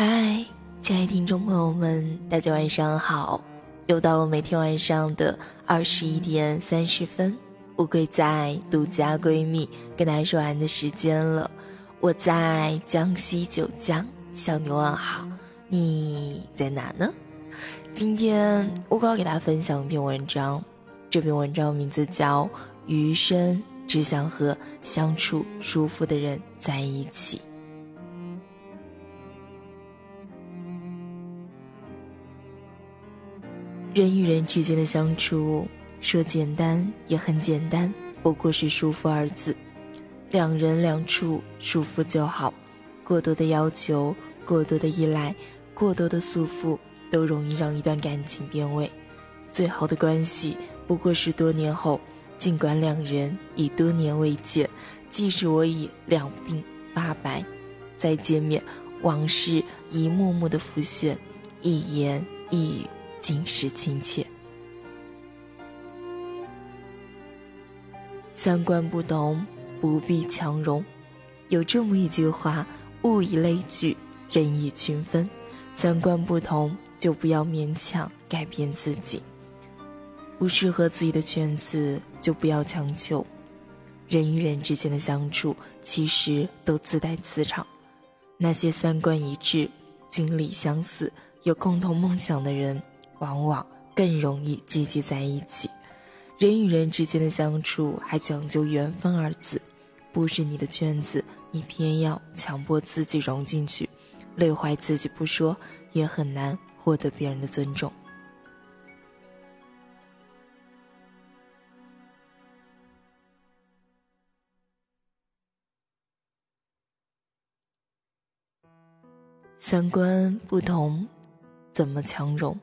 嗨，亲爱的听众朋友们，大家晚上好！又到了每天晚上的二十一点三十分，乌龟在独家闺蜜跟大家说完的时间了。我在江西九江向你问好，你在哪呢？今天乌龟要给大家分享一篇文章，这篇文章名字叫《余生只想和相处舒服的人在一起》。人与人之间的相处，说简单也很简单，不过是舒服二字。两人两处舒服就好，过多的要求、过多的依赖、过多的束缚，都容易让一段感情变味。最好的关系，不过是多年后，尽管两人已多年未见，即使我已两鬓发白，再见面，往事一幕幕的浮现，一言一语尽是亲切。三观不同。不必强融，有这么一句话：物以类聚，人以群分。三观不同，就不要勉强改变自己；不适合自己的圈子，就不要强求。人与人之间的相处，其实都自带磁场。那些三观一致、经历相似、有共同梦想的人，往往更容易聚集在一起。人与人之间的相处，还讲究缘分二字。不是你的圈子，你偏要强迫自己融进去，累坏自己不说，也很难获得别人的尊重。三观不同，怎么强融？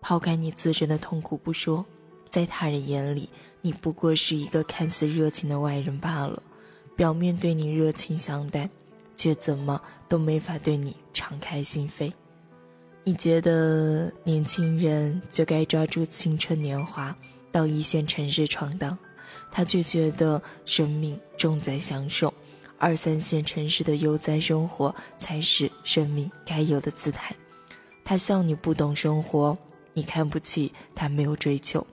抛开你自身的痛苦不说，在他人眼里，你不过是一个看似热情的外人罢了。表面对你热情相待，却怎么都没法对你敞开心扉。你觉得年轻人就该抓住青春年华，到一线城市闯荡，他却觉得生命重在享受，二三线城市的悠哉生活才是生命该有的姿态。他笑你不懂生活，你看不起他没有追求。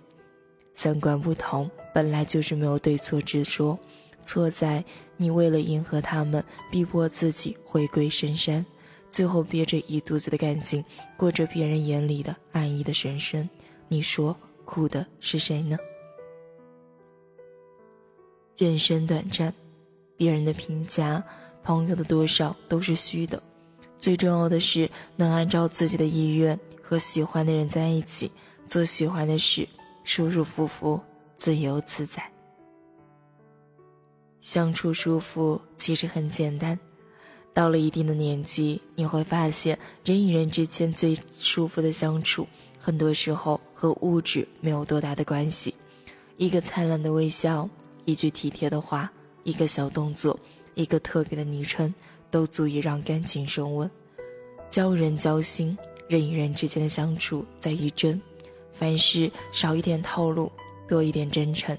三观不同，本来就是没有对错之说。错在你为了迎合他们，逼迫自己回归深山，最后憋着一肚子的干劲，过着别人眼里的安逸的人生。你说苦的是谁呢？人生短暂，别人的评价、朋友的多少都是虚的。最重要的是能按照自己的意愿和喜欢的人在一起，做喜欢的事，舒舒服服，自由自在。相处舒服其实很简单，到了一定的年纪，你会发现人与人之间最舒服的相处，很多时候和物质没有多大的关系。一个灿烂的微笑，一句体贴的话，一个小动作，一个特别的昵称，都足以让感情升温。交人交心，人与人之间的相处在于真，凡事少一点套路，多一点真诚。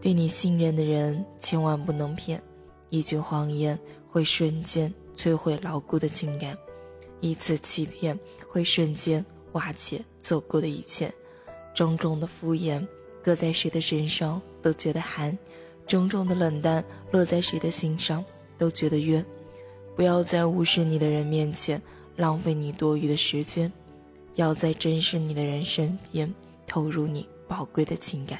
对你信任的人，千万不能骗。一句谎言会瞬间摧毁牢固的情感，一次欺骗会瞬间瓦解走过的一切。种种的敷衍，搁在谁的身上都觉得寒；种种的冷淡，落在谁的心上都觉得冤。不要在无视你的人面前浪费你多余的时间，要在珍视你的人身边投入你宝贵的情感。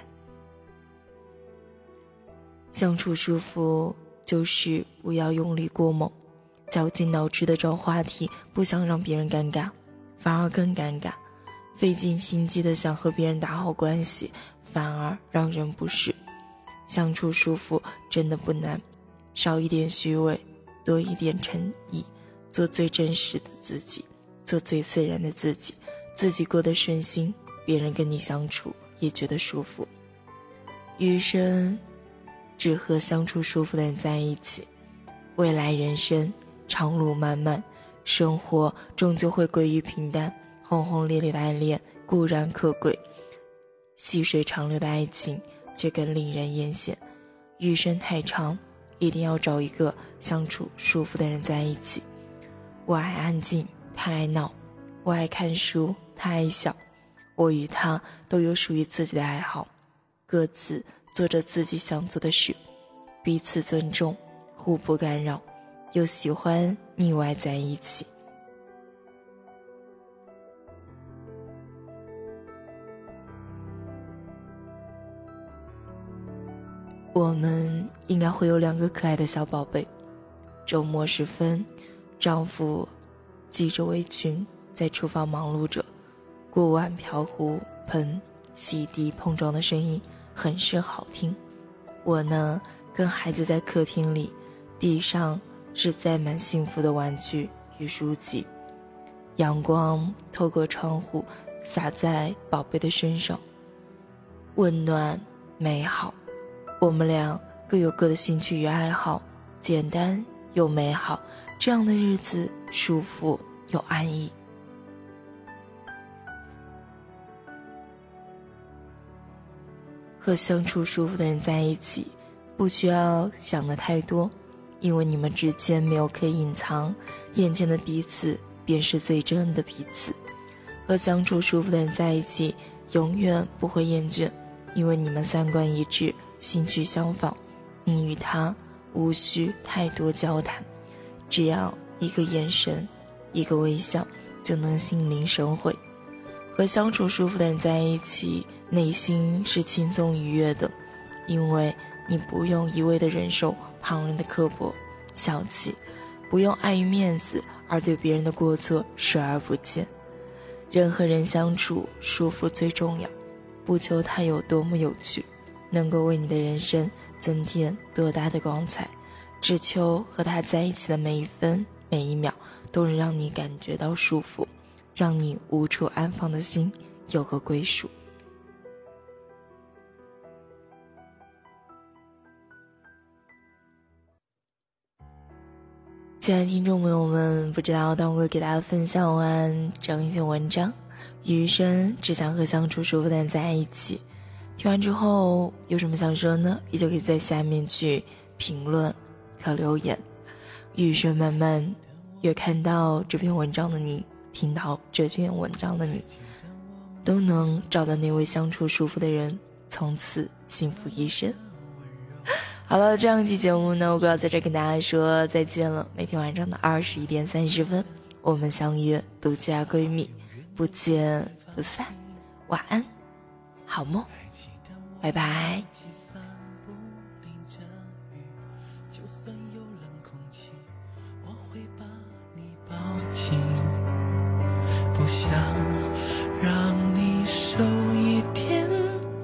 相处舒服，就是不要用力过猛，绞尽脑汁的找话题，不想让别人尴尬，反而更尴尬；费尽心机的想和别人打好关系，反而让人不适。相处舒服真的不难，少一点虚伪，多一点诚意，做最真实的自己，做最自然的自己，自己过得顺心，别人跟你相处也觉得舒服。余生。只和相处舒服的人在一起，未来人生长路漫漫，生活终究会归于平淡。轰轰烈烈的爱恋固然可贵，细水长流的爱情却更令人艳羡。余生太长，一定要找一个相处舒服的人在一起。我爱安静，他爱闹，我爱看书，他爱笑。我与他都有属于自己的爱好，各自做着自己想做的事，彼此尊重，互不干扰，又喜欢腻歪在一起。我们应该会有两个可爱的小宝贝。周末时分，丈夫系着围裙在厨房忙碌着，锅碗瓢壶盆洗涤碰撞的声音很是好听。我呢，跟孩子在客厅里，地上是载满幸福的玩具与书籍，阳光透过窗户洒在宝贝的身上，温暖美好。我们俩各有各的兴趣与爱好，简单又美好，这样的日子舒服又安逸。和相处舒服的人在一起，不需要想的太多，因为你们之间没有可以隐藏，眼前的彼此便是最真的彼此。和相处舒服的人在一起，永远不会厌倦，因为你们三观一致。兴趣相仿，你与他无需太多交谈，只要一个眼神，一个微笑，就能心领神会。和相处舒服的人在一起，内心是轻松愉悦的，因为你不用一味的忍受旁人的刻薄、小气，不用碍于面子而对别人的过错视而不见。人和人相处舒服最重要，不求他有多么有趣。能够为你的人生增添多大的光彩，只求和他在一起的每一分每一秒都能让你感觉到舒服，让你无处安放的心有个归属。亲爱的听众朋友们，不知道当我给大家分享完这样一篇文章，余生只想和相处舒服的人在一起。听完之后有什么想说呢？依旧可以在下面去评论和留言。雨声漫漫，越看到这篇文章的你，听到这篇文章的你，都能找到那位相处舒服的人，从此幸福一生。好了，这样一期节目呢，我要在这跟大家说再见了。每天晚上的二十一点三十分，我们相约独家闺蜜，不见不散。晚安，好梦。拜拜。不想让你受一点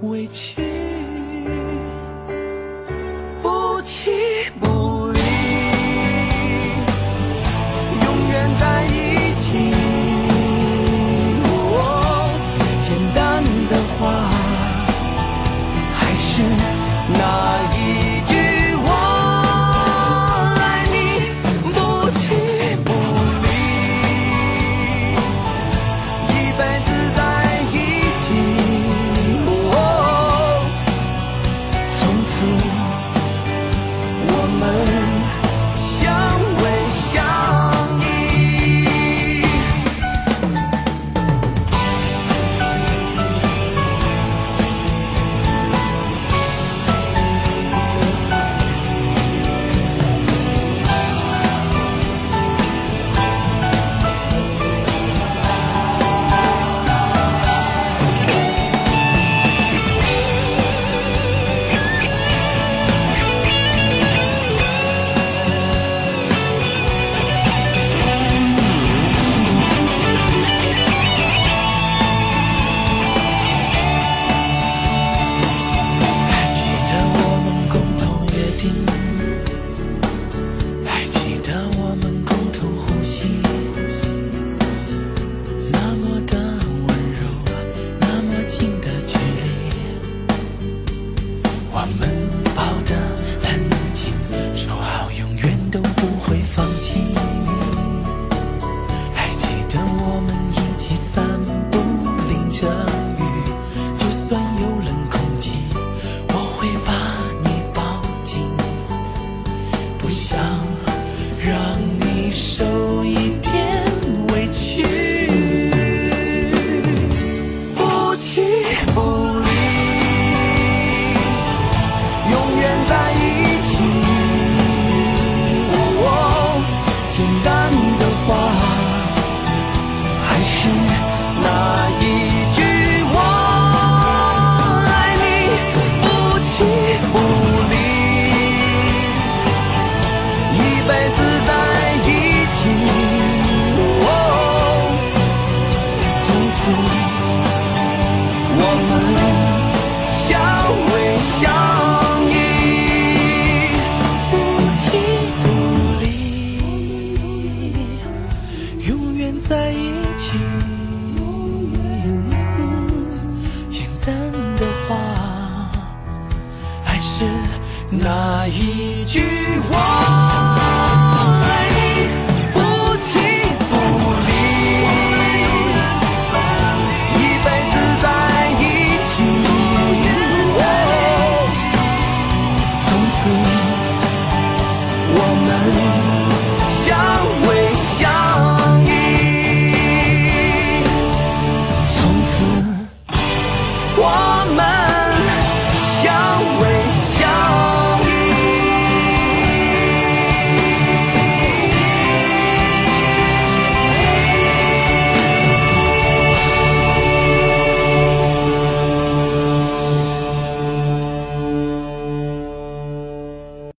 委屈。